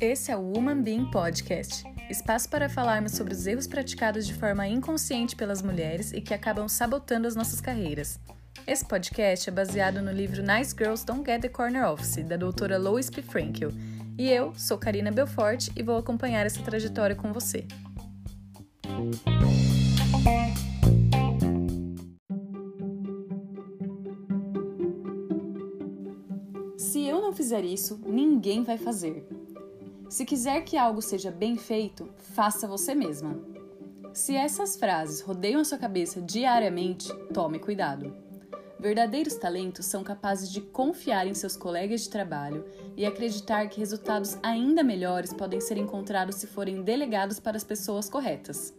Esse é o Woman Being Podcast espaço para falarmos sobre os erros praticados de forma inconsciente pelas mulheres e que acabam sabotando as nossas carreiras. Esse podcast é baseado no livro Nice Girls Don't Get the Corner Office, da doutora Lois P. Frankel. E eu sou Karina Belfort e vou acompanhar essa trajetória com você. Fizer isso, ninguém vai fazer. Se quiser que algo seja bem feito, faça você mesma. Se essas frases rodeiam a sua cabeça diariamente, tome cuidado. Verdadeiros talentos são capazes de confiar em seus colegas de trabalho e acreditar que resultados ainda melhores podem ser encontrados se forem delegados para as pessoas corretas.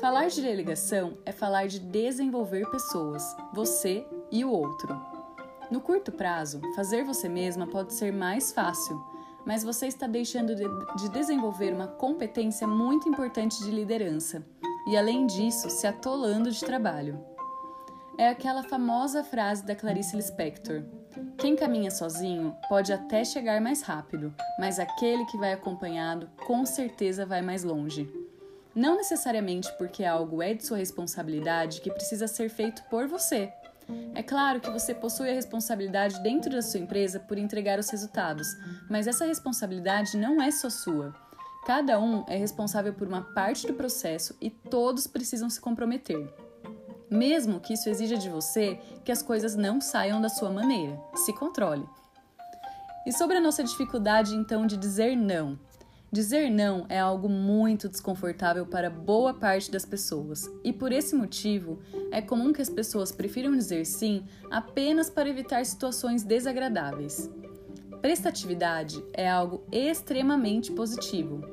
Falar de delegação é falar de desenvolver pessoas, você e o outro. No curto prazo, fazer você mesma pode ser mais fácil mas você está deixando de, de desenvolver uma competência muito importante de liderança e, além disso, se atolando de trabalho. É aquela famosa frase da Clarice Lispector: Quem caminha sozinho pode até chegar mais rápido, mas aquele que vai acompanhado com certeza vai mais longe. Não necessariamente porque algo é de sua responsabilidade que precisa ser feito por você, é claro que você possui a responsabilidade dentro da sua empresa por entregar os resultados, mas essa responsabilidade não é só sua. Cada um é responsável por uma parte do processo e todos precisam se comprometer. Mesmo que isso exija de você que as coisas não saiam da sua maneira, se controle. E sobre a nossa dificuldade então de dizer não, Dizer não é algo muito desconfortável para boa parte das pessoas, e por esse motivo é comum que as pessoas prefiram dizer sim apenas para evitar situações desagradáveis. Prestatividade é algo extremamente positivo,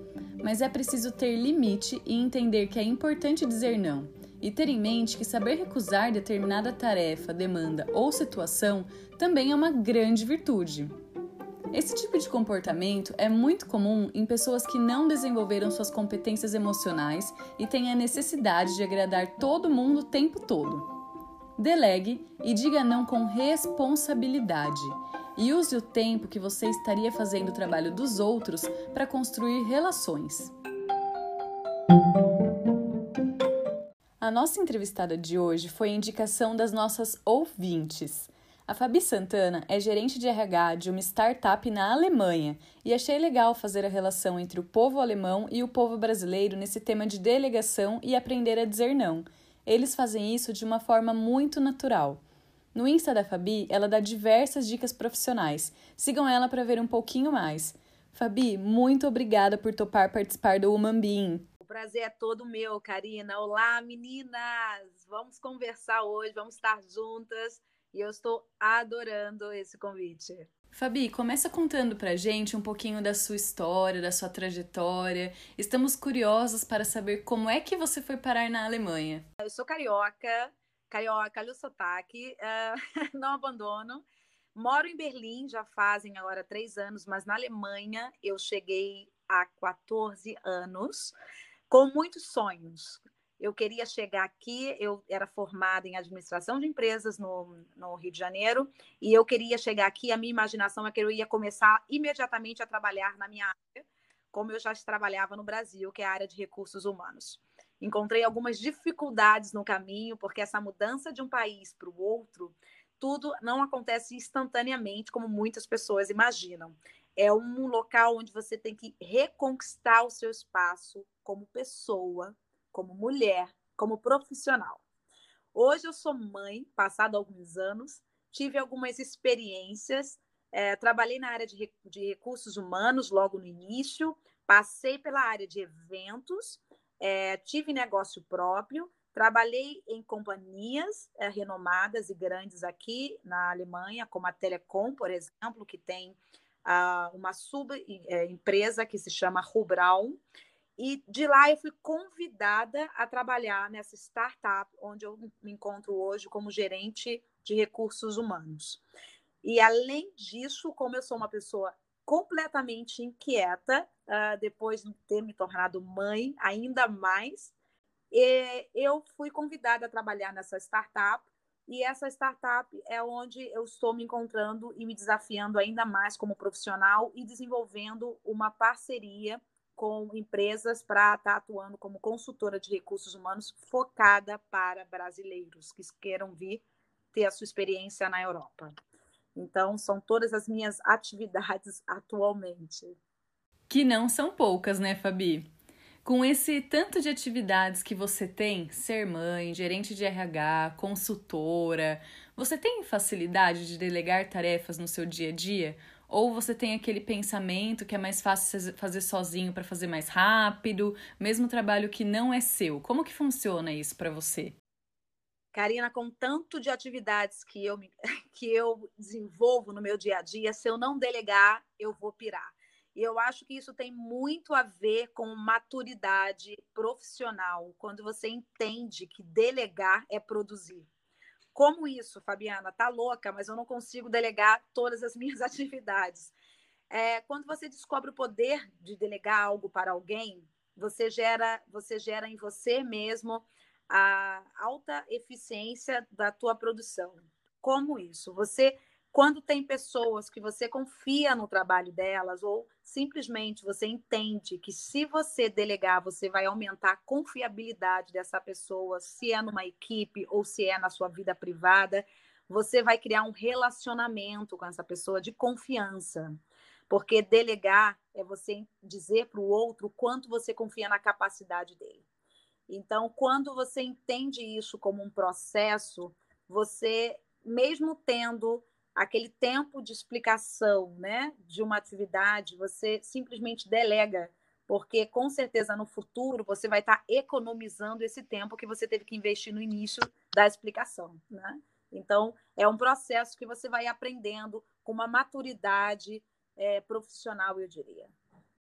mas é preciso ter limite e entender que é importante dizer não, e ter em mente que saber recusar determinada tarefa, demanda ou situação também é uma grande virtude. Esse tipo de comportamento é muito comum em pessoas que não desenvolveram suas competências emocionais e têm a necessidade de agradar todo mundo o tempo todo. Delegue e diga não com responsabilidade. E use o tempo que você estaria fazendo o trabalho dos outros para construir relações. A nossa entrevistada de hoje foi a indicação das nossas ouvintes. A Fabi Santana é gerente de RH de uma startup na Alemanha e achei legal fazer a relação entre o povo alemão e o povo brasileiro nesse tema de delegação e aprender a dizer não. Eles fazem isso de uma forma muito natural. No Insta da Fabi, ela dá diversas dicas profissionais. Sigam ela para ver um pouquinho mais. Fabi, muito obrigada por topar participar do Human. O prazer é todo meu, Karina. Olá, meninas! Vamos conversar hoje, vamos estar juntas e eu estou adorando esse convite. Fabi, começa contando pra gente um pouquinho da sua história, da sua trajetória. Estamos curiosos para saber como é que você foi parar na Alemanha. Eu sou carioca, carioca, olha o sotaque, uh, não abandono. Moro em Berlim, já fazem agora três anos, mas na Alemanha eu cheguei há 14 anos com muitos sonhos eu queria chegar aqui, eu era formada em administração de empresas no, no, Rio de Janeiro, e eu queria chegar aqui, a minha imaginação é que eu ia começar imediatamente a trabalhar na minha área, como eu já trabalhava no Brasil, que é a área de recursos humanos. Encontrei algumas dificuldades no caminho, porque essa mudança de um país para o outro, tudo não acontece instantaneamente, como muitas pessoas imaginam. É um local onde você tem que reconquistar o seu espaço como pessoa, como mulher, como profissional. Hoje eu sou mãe, passado alguns anos, tive algumas experiências, é, trabalhei na área de, de, recursos humanos logo no início, passei pela área de eventos, é, tive negócio próprio, trabalhei em companhias é, renomadas e grandes aqui na Alemanha, como a Telecom, por exemplo, que tem ah, uma sub-empresa é, que se chama Rubral, e de lá eu fui convidada a trabalhar nessa startup, onde eu me encontro hoje como gerente de recursos humanos. E além disso, como eu sou uma pessoa completamente inquieta, uh, depois de ter me tornado mãe, ainda mais, eu fui convidada a trabalhar nessa startup E essa startup é onde eu estou me encontrando e me desafiando ainda mais como profissional e desenvolvendo uma parceria com empresas para estar tá atuando como consultora de recursos humanos focada para brasileiros que queiram vir ter a sua experiência na Europa. Então, são todas as minhas atividades atualmente. Que não são poucas, né, Fabi? Com esse tanto de atividades que você tem, ser mãe, gerente de RH, consultora, você tem facilidade de delegar tarefas no seu dia a dia? Ou você tem aquele pensamento que é mais fácil fazer sozinho para fazer mais rápido, mesmo trabalho que não é seu? Como que funciona isso para você? Karina, com tanto de atividades que eu, que eu desenvolvo no meu dia a dia, se eu não delegar, eu vou pirar. E eu acho que isso tem muito a ver com maturidade profissional, quando você entende que delegar é produzir. Como isso, Fabiana? Tá louca, mas eu não consigo delegar todas as minhas atividades. É, quando você descobre o poder de delegar algo para alguém, você gera, você gera em você mesmo a alta eficiência da tua produção. Como isso? Você quando tem pessoas que você confia no trabalho delas, ou simplesmente você entende que se você delegar, você vai aumentar a confiabilidade dessa pessoa, se é numa equipe ou se é na sua vida privada, você vai criar um relacionamento com essa pessoa de confiança. Porque delegar é você dizer para o outro quanto você confia na capacidade dele. Então, quando você entende isso como um processo, você, mesmo tendo aquele tempo de explicação né, de uma atividade, você simplesmente delega, porque com certeza no futuro você vai estar economizando esse tempo que você teve que investir no início da explicação. Né? Então, é um processo que você vai aprendendo com uma maturidade é, profissional, eu diria.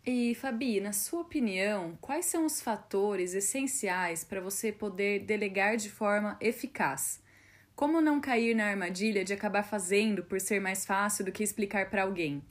E, Fabi, na sua opinião, quais são os fatores essenciais para você poder delegar de forma eficaz? Como não cair na armadilha de acabar fazendo por ser mais fácil do que explicar para alguém?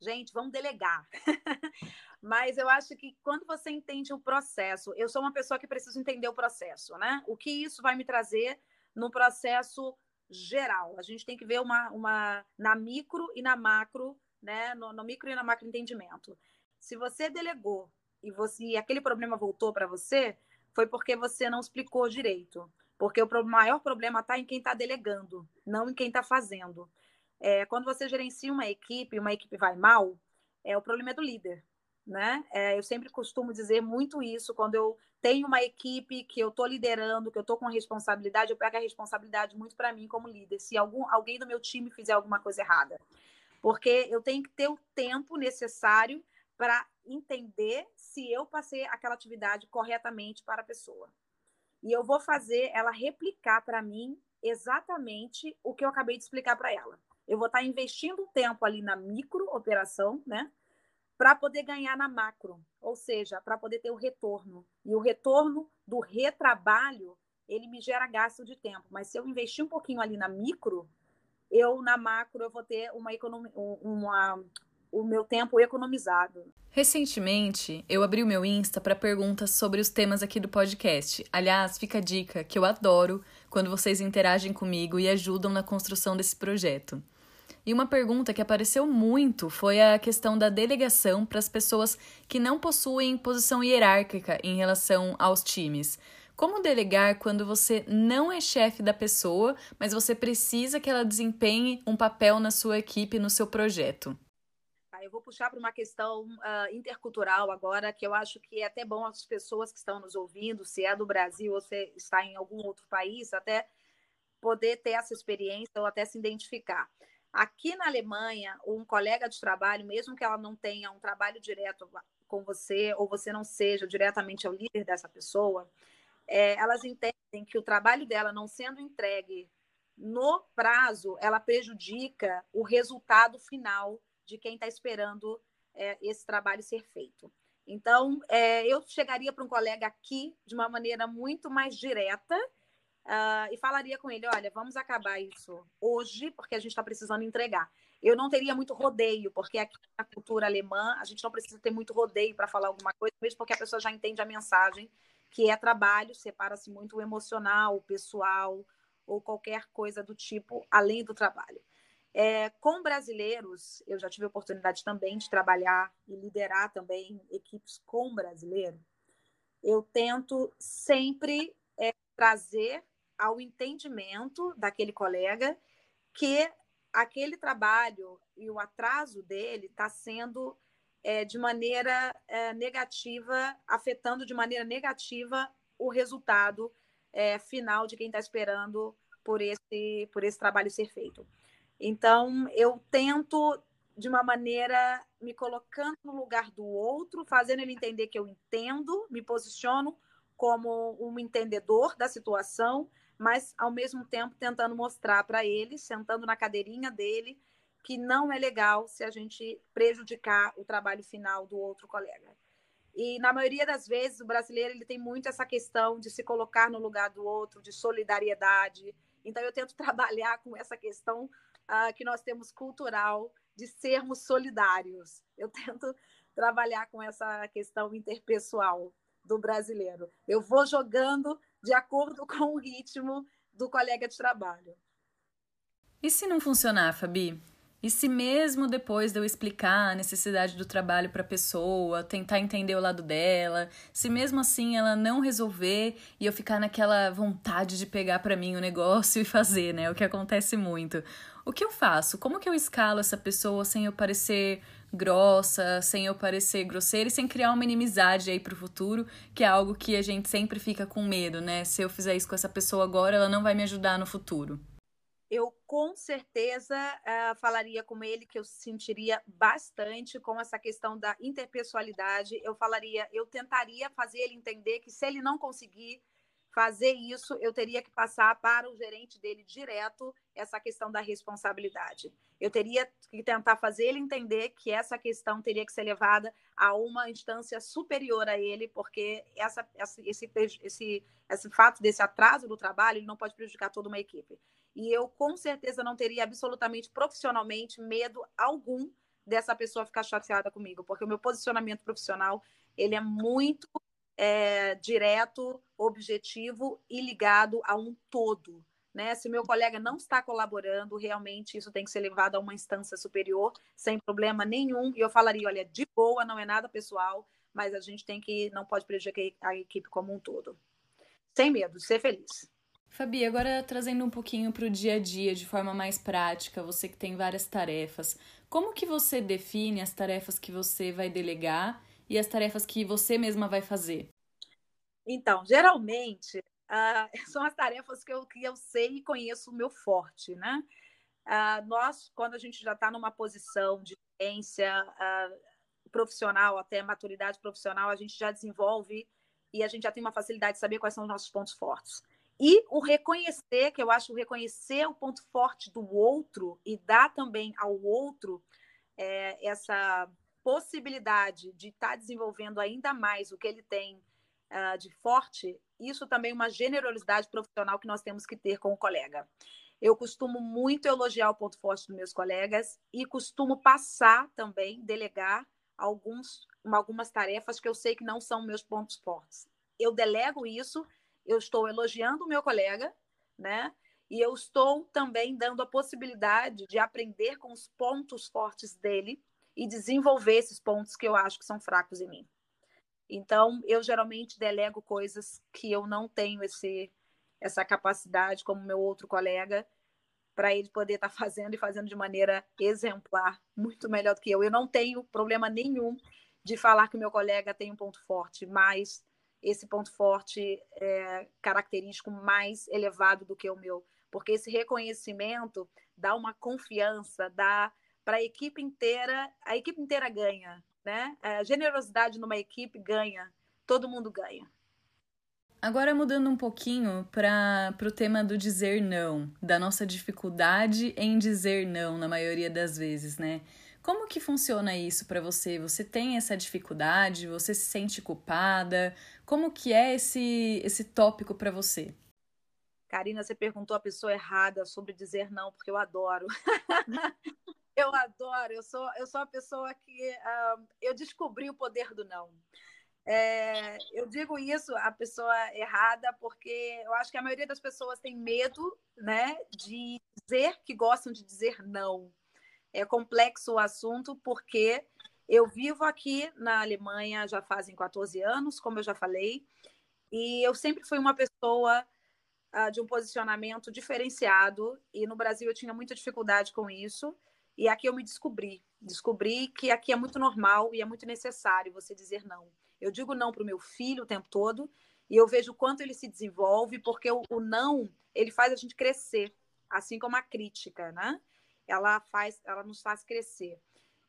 Gente, vamos delegar. Mas eu acho que quando você entende o processo, eu sou uma pessoa que preciso entender o processo, né? O que isso vai me trazer no processo geral. A gente tem que ver uma, uma na micro e na macro, né? No, no micro e na macro entendimento. Se você delegou e você e aquele problema voltou para você, foi porque você não explicou direito. Porque o maior problema está em quem está delegando, não em quem está fazendo. É, quando você gerencia uma equipe, uma equipe vai mal, é o problema é do líder. Né? É, eu sempre costumo dizer muito isso quando eu tenho uma equipe que eu estou liderando, que eu estou com responsabilidade, eu pego a responsabilidade muito para mim como líder. Se algum, alguém do meu time fizer alguma coisa errada, porque eu tenho que ter o tempo necessário para entender se eu passei aquela atividade corretamente para a pessoa e eu vou fazer ela replicar para mim exatamente o que eu acabei de explicar para ela. Eu vou estar tá investindo tempo ali na micro operação, né? Para poder ganhar na macro, ou seja, para poder ter o retorno. E o retorno do retrabalho, ele me gera gasto de tempo. Mas se eu investir um pouquinho ali na micro, eu na macro eu vou ter uma, economia, uma o meu tempo economizado. Recentemente, eu abri o meu Insta para perguntas sobre os temas aqui do podcast. Aliás, fica a dica que eu adoro quando vocês interagem comigo e ajudam na construção desse projeto. E uma pergunta que apareceu muito foi a questão da delegação para as pessoas que não possuem posição hierárquica em relação aos times. Como delegar quando você não é chefe da pessoa, mas você precisa que ela desempenhe um papel na sua equipe, no seu projeto? Eu vou puxar para uma questão uh, intercultural agora, que eu acho que é até bom as pessoas que estão nos ouvindo, se é do Brasil ou se está em algum outro país, até poder ter essa experiência ou até se identificar. Aqui na Alemanha, um colega de trabalho, mesmo que ela não tenha um trabalho direto com você, ou você não seja diretamente o líder dessa pessoa, é, elas entendem que o trabalho dela não sendo entregue no prazo, ela prejudica o resultado final de quem está esperando é, esse trabalho ser feito. Então, é, eu chegaria para um colega aqui de uma maneira muito mais direta uh, e falaria com ele: olha, vamos acabar isso hoje, porque a gente está precisando entregar. Eu não teria muito rodeio, porque aqui na cultura alemã a gente não precisa ter muito rodeio para falar alguma coisa, mesmo porque a pessoa já entende a mensagem, que é trabalho, separa-se muito o emocional, o pessoal, ou qualquer coisa do tipo além do trabalho. É, com brasileiros, eu já tive a oportunidade também de trabalhar e liderar também equipes com brasileiro. Eu tento sempre é, trazer ao entendimento daquele colega que aquele trabalho e o atraso dele está sendo é, de maneira é, negativa, afetando de maneira negativa o resultado é, final de quem está esperando por esse, por esse trabalho ser feito. Então, eu tento, de uma maneira, me colocando no lugar do outro, fazendo ele entender que eu entendo, me posiciono como um entendedor da situação, mas, ao mesmo tempo, tentando mostrar para ele, sentando na cadeirinha dele, que não é legal se a gente prejudicar o trabalho final do outro colega. E na maioria das vezes o brasileiro ele tem muito essa questão de se colocar no lugar do outro, de solidariedade. Então eu tento trabalhar com essa questão uh, que nós temos cultural de sermos solidários. Eu tento trabalhar com essa questão interpessoal do brasileiro. Eu vou jogando de acordo com o ritmo do colega de trabalho. E se não funcionar, Fabi? E se mesmo depois de eu explicar a necessidade do trabalho para a pessoa, tentar entender o lado dela, se mesmo assim ela não resolver e eu ficar naquela vontade de pegar para mim o negócio e fazer, né? O que acontece muito. O que eu faço? Como que eu escalo essa pessoa sem eu parecer grossa, sem eu parecer grosseira e sem criar uma inimizade aí pro futuro, que é algo que a gente sempre fica com medo, né? Se eu fizer isso com essa pessoa agora, ela não vai me ajudar no futuro eu com certeza uh, falaria com ele que eu sentiria bastante com essa questão da interpessoalidade. Eu falaria, eu tentaria fazer ele entender que se ele não conseguir fazer isso, eu teria que passar para o gerente dele direto essa questão da responsabilidade. Eu teria que tentar fazer ele entender que essa questão teria que ser levada a uma instância superior a ele, porque essa, esse, esse, esse fato desse atraso do trabalho ele não pode prejudicar toda uma equipe. E eu com certeza não teria absolutamente profissionalmente medo algum dessa pessoa ficar chateada comigo, porque o meu posicionamento profissional ele é muito é, direto, objetivo e ligado a um todo. Né? Se meu colega não está colaborando, realmente isso tem que ser levado a uma instância superior, sem problema nenhum. E eu falaria, olha, de boa, não é nada pessoal, mas a gente tem que não pode prejudicar a equipe como um todo. Sem medo, ser feliz. Fabi, agora trazendo um pouquinho para o dia a dia, de forma mais prática, você que tem várias tarefas, como que você define as tarefas que você vai delegar e as tarefas que você mesma vai fazer? Então, geralmente, uh, são as tarefas que eu, que eu sei e conheço o meu forte, né? Uh, nós, quando a gente já está numa posição de experiência uh, profissional, até maturidade profissional, a gente já desenvolve e a gente já tem uma facilidade de saber quais são os nossos pontos fortes. E o reconhecer, que eu acho reconhecer o ponto forte do outro e dar também ao outro é, essa possibilidade de estar tá desenvolvendo ainda mais o que ele tem uh, de forte, isso também é uma generosidade profissional que nós temos que ter com o colega. Eu costumo muito elogiar o ponto forte dos meus colegas e costumo passar também, delegar alguns, algumas tarefas que eu sei que não são meus pontos fortes. Eu delego isso eu estou elogiando o meu colega, né? E eu estou também dando a possibilidade de aprender com os pontos fortes dele e desenvolver esses pontos que eu acho que são fracos em mim. Então, eu geralmente delego coisas que eu não tenho esse, essa capacidade, como meu outro colega, para ele poder estar tá fazendo e fazendo de maneira exemplar, muito melhor do que eu. Eu não tenho problema nenhum de falar que o meu colega tem um ponto forte, mas esse ponto forte é, característico mais elevado do que o meu, porque esse reconhecimento dá uma confiança, dá para a equipe inteira, a equipe inteira ganha, né? A generosidade numa equipe ganha, todo mundo ganha. Agora mudando um pouquinho para o tema do dizer não, da nossa dificuldade em dizer não na maioria das vezes, né? Como que funciona isso para você? Você tem essa dificuldade? Você se sente culpada? Como que é esse esse tópico para você? Karina, você perguntou a pessoa errada sobre dizer não, porque eu adoro. eu adoro. Eu sou eu sou a pessoa que uh, eu descobri o poder do não. É, eu digo isso a pessoa errada porque eu acho que a maioria das pessoas tem medo, né, de dizer que gostam de dizer não. É complexo o assunto porque eu vivo aqui na Alemanha já fazem 14 anos, como eu já falei, e eu sempre fui uma pessoa uh, de um posicionamento diferenciado e no Brasil eu tinha muita dificuldade com isso. E aqui eu me descobri, descobri que aqui é muito normal e é muito necessário você dizer não. Eu digo não para o meu filho o tempo todo e eu vejo quanto ele se desenvolve, porque o, o não ele faz a gente crescer, assim como a crítica, né? Ela faz, ela nos faz crescer.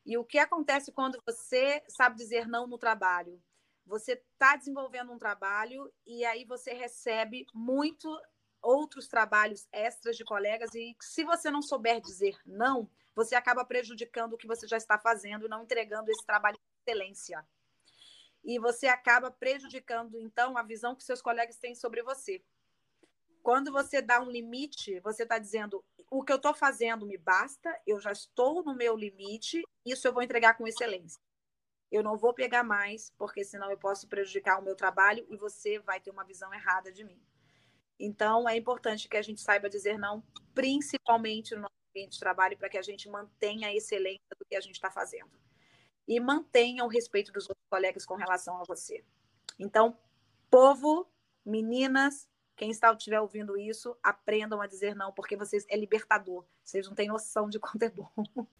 E o que acontece quando você sabe dizer não no trabalho? Você está desenvolvendo um trabalho e aí você recebe muito outros trabalhos extras de colegas e se você não souber dizer não, você acaba prejudicando o que você já está fazendo e não entregando esse trabalho de excelência. E você acaba prejudicando, então, a visão que seus colegas têm sobre você. Quando você dá um limite, você está dizendo: o que eu estou fazendo me basta, eu já estou no meu limite, isso eu vou entregar com excelência. Eu não vou pegar mais, porque senão eu posso prejudicar o meu trabalho e você vai ter uma visão errada de mim. Então, é importante que a gente saiba dizer não, principalmente no nosso ambiente de trabalho, para que a gente mantenha a excelência do que a gente está fazendo. E mantenha o respeito dos outros colegas com relação a você. Então, povo, meninas, quem está estiver ouvindo isso, aprendam a dizer não, porque vocês é libertador. Vocês não têm noção de quanto é bom.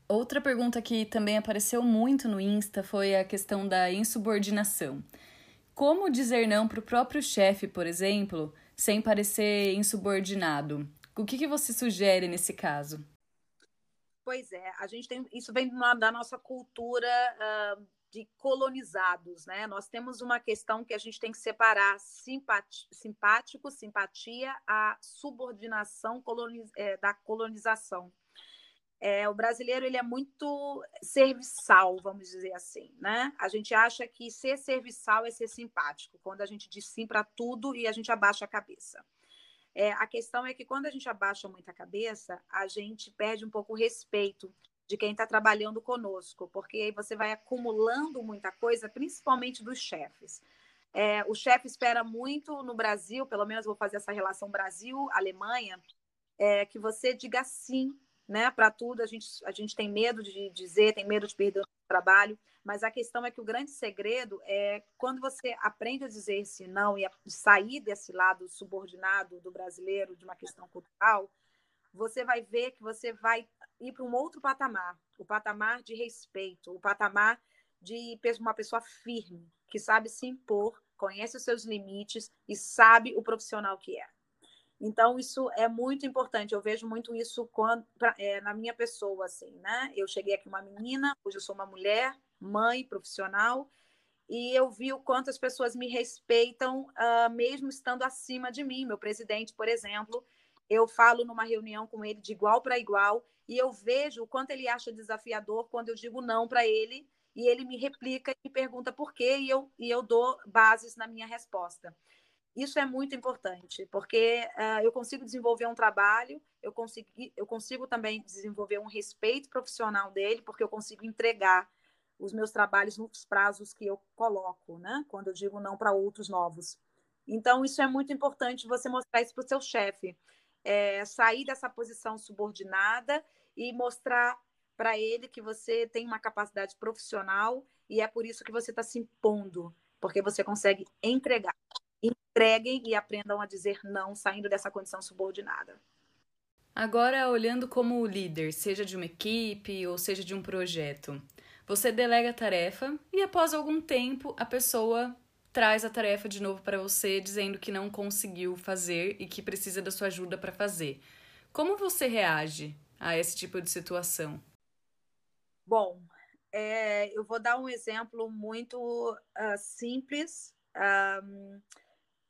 Outra pergunta que também apareceu muito no Insta foi a questão da insubordinação. Como dizer não para o próprio chefe, por exemplo, sem parecer insubordinado. O que, que você sugere nesse caso? Pois é, a gente tem isso vem da nossa cultura uh, de colonizados, né? Nós temos uma questão que a gente tem que separar simpático, simpatia, a subordinação coloniz, é, da colonização. É, o brasileiro ele é muito serviçal, vamos dizer assim, né? A gente acha que ser serviçal é ser simpático, quando a gente diz sim para tudo e a gente abaixa a cabeça. É, a questão é que quando a gente abaixa muito a cabeça, a gente perde um pouco o respeito de quem está trabalhando conosco, porque aí você vai acumulando muita coisa, principalmente dos chefes. É, o chefe espera muito no Brasil, pelo menos vou fazer essa relação Brasil-Alemanha, é, que você diga sim né? Para tudo a gente, a gente tem medo de dizer, tem medo de perder o trabalho, mas a questão é que o grande segredo é quando você aprende a dizer esse não e a sair desse lado subordinado do brasileiro, de uma questão cultural, você vai ver que você vai ir para um outro patamar, o patamar de respeito, o patamar de uma pessoa firme, que sabe se impor, conhece os seus limites e sabe o profissional que é. Então, isso é muito importante. Eu vejo muito isso quando, pra, é, na minha pessoa, assim, né? Eu cheguei aqui uma menina, hoje eu sou uma mulher, mãe, profissional, e eu vi o quanto as pessoas me respeitam, uh, mesmo estando acima de mim. Meu presidente, por exemplo, eu falo numa reunião com ele de igual para igual, e eu vejo o quanto ele acha desafiador quando eu digo não para ele, e ele me replica e me pergunta por quê, e eu, e eu dou bases na minha resposta. Isso é muito importante, porque uh, eu consigo desenvolver um trabalho, eu, consegui, eu consigo também desenvolver um respeito profissional dele, porque eu consigo entregar os meus trabalhos nos prazos que eu coloco, né? Quando eu digo não para outros novos. Então, isso é muito importante você mostrar isso para o seu chefe. É, sair dessa posição subordinada e mostrar para ele que você tem uma capacidade profissional e é por isso que você está se impondo, porque você consegue entregar entreguem e aprendam a dizer não, saindo dessa condição subordinada. Agora, olhando como líder, seja de uma equipe ou seja de um projeto, você delega a tarefa e após algum tempo a pessoa traz a tarefa de novo para você, dizendo que não conseguiu fazer e que precisa da sua ajuda para fazer. Como você reage a esse tipo de situação? Bom, é, eu vou dar um exemplo muito uh, simples. Um,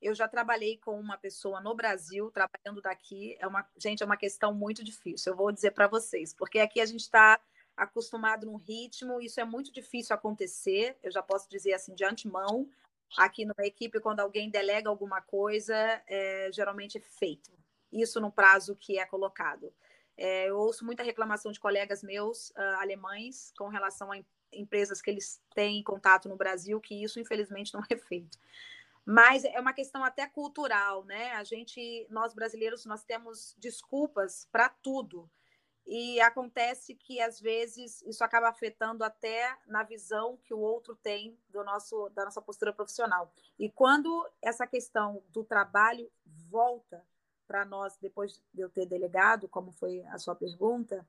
eu já trabalhei com uma pessoa no Brasil, trabalhando daqui. É uma, gente, é uma questão muito difícil. Eu vou dizer para vocês, porque aqui a gente está acostumado num ritmo, isso é muito difícil acontecer. Eu já posso dizer assim de antemão. Aqui numa equipe, quando alguém delega alguma coisa, é, geralmente é feito. Isso no prazo que é colocado. É, eu ouço muita reclamação de colegas meus uh, alemães com relação a empresas que eles têm contato no Brasil, que isso infelizmente não é feito. Mas é uma questão até cultural, né? A gente, nós brasileiros, nós temos desculpas para tudo. E acontece que às vezes isso acaba afetando até na visão que o outro tem do nosso da nossa postura profissional. E quando essa questão do trabalho volta para nós depois de eu ter delegado, como foi a sua pergunta,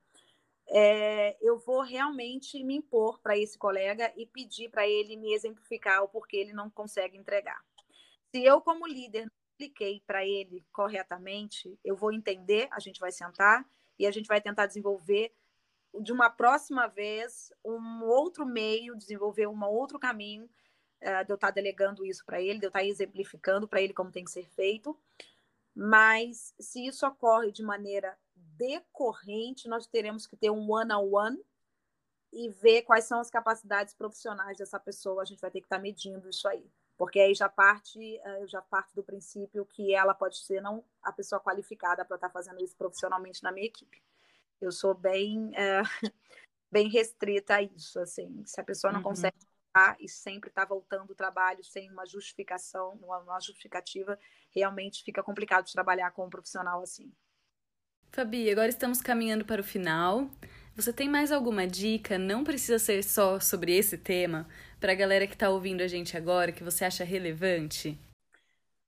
é, eu vou realmente me impor para esse colega e pedir para ele me exemplificar o porquê ele não consegue entregar. Se eu, como líder, não expliquei para ele corretamente, eu vou entender, a gente vai sentar e a gente vai tentar desenvolver de uma próxima vez um outro meio, desenvolver um outro caminho uh, de eu estar delegando isso para ele, de eu estar exemplificando para ele como tem que ser feito. Mas se isso ocorre de maneira decorrente, nós teremos que ter um one-on-one e ver quais são as capacidades profissionais dessa pessoa. A gente vai ter que estar medindo isso aí, porque aí já parte, eh, já parto do princípio que ela pode ser não a pessoa qualificada para estar tá fazendo isso profissionalmente na minha equipe. Eu sou bem, é, bem restrita a isso, assim. Se a pessoa não uhum. consegue e sempre está voltando o trabalho sem uma justificação, uma, uma justificativa, realmente fica complicado de trabalhar com um profissional assim. Fabi, agora estamos caminhando para o final. Você tem mais alguma dica? Não precisa ser só sobre esse tema, para a galera que está ouvindo a gente agora, que você acha relevante?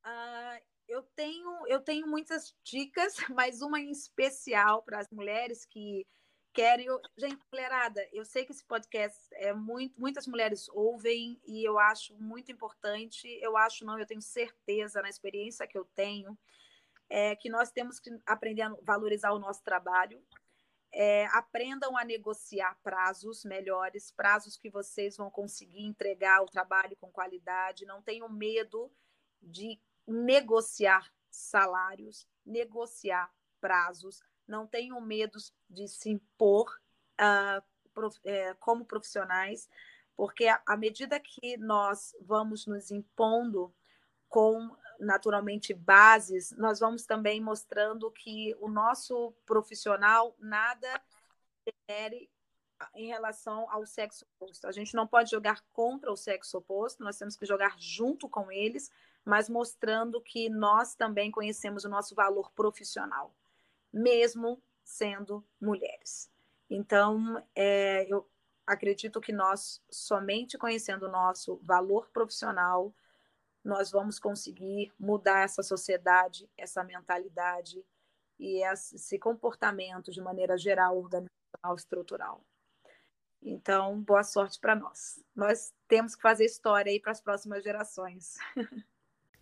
Uh, eu, tenho, eu tenho muitas dicas, mas uma em especial para as mulheres que querem. Gente, mulherada, eu sei que esse podcast é muito, muitas mulheres ouvem e eu acho muito importante. Eu acho, não, eu tenho certeza na experiência que eu tenho, é, que nós temos que aprender a valorizar o nosso trabalho. É, aprendam a negociar prazos melhores, prazos que vocês vão conseguir entregar o trabalho com qualidade. Não tenham medo de negociar salários, negociar prazos, não tenham medo de se impor uh, prof, é, como profissionais, porque à medida que nós vamos nos impondo com naturalmente bases, nós vamos também mostrando que o nosso profissional nada difere em relação ao sexo oposto. A gente não pode jogar contra o sexo oposto, nós temos que jogar junto com eles, mas mostrando que nós também conhecemos o nosso valor profissional mesmo sendo mulheres. Então, é, eu acredito que nós, somente conhecendo o nosso valor profissional, nós vamos conseguir mudar essa sociedade, essa mentalidade e esse comportamento de maneira geral, organizacional, estrutural. Então, boa sorte para nós. Nós temos que fazer história aí para as próximas gerações.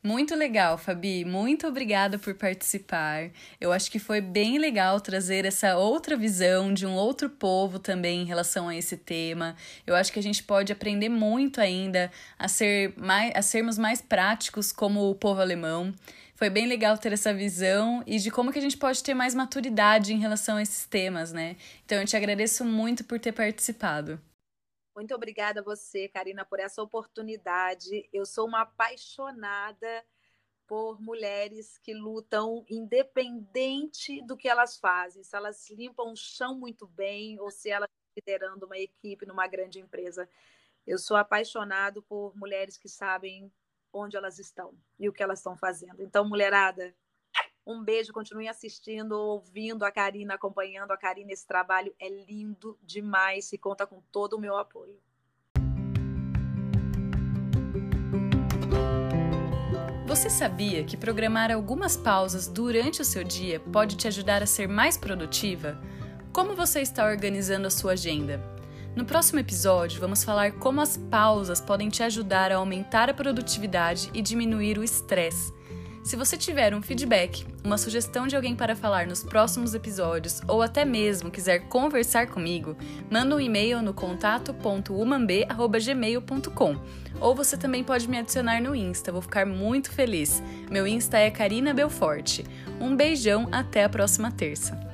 Muito legal, Fabi. Muito obrigada por participar. Eu acho que foi bem legal trazer essa outra visão de um outro povo também em relação a esse tema. Eu acho que a gente pode aprender muito ainda a ser mais a sermos mais práticos como o povo alemão. Foi bem legal ter essa visão e de como que a gente pode ter mais maturidade em relação a esses temas, né? Então eu te agradeço muito por ter participado. Muito obrigada a você, Karina, por essa oportunidade. Eu sou uma apaixonada por mulheres que lutam independente do que elas fazem, se elas limpam o chão muito bem ou se elas liderando uma equipe numa grande empresa. Eu sou apaixonado por mulheres que sabem onde elas estão e o que elas estão fazendo. Então, mulherada, um beijo, continue assistindo, ouvindo a Karina, acompanhando a Karina. Esse trabalho é lindo demais e conta com todo o meu apoio. Você sabia que programar algumas pausas durante o seu dia pode te ajudar a ser mais produtiva? Como você está organizando a sua agenda? No próximo episódio, vamos falar como as pausas podem te ajudar a aumentar a produtividade e diminuir o estresse. Se você tiver um feedback, uma sugestão de alguém para falar nos próximos episódios ou até mesmo quiser conversar comigo, manda um e-mail no contato.umamb@gmail.com. Ou você também pode me adicionar no Insta, vou ficar muito feliz. Meu Insta é Karina Belforte. Um beijão, até a próxima terça.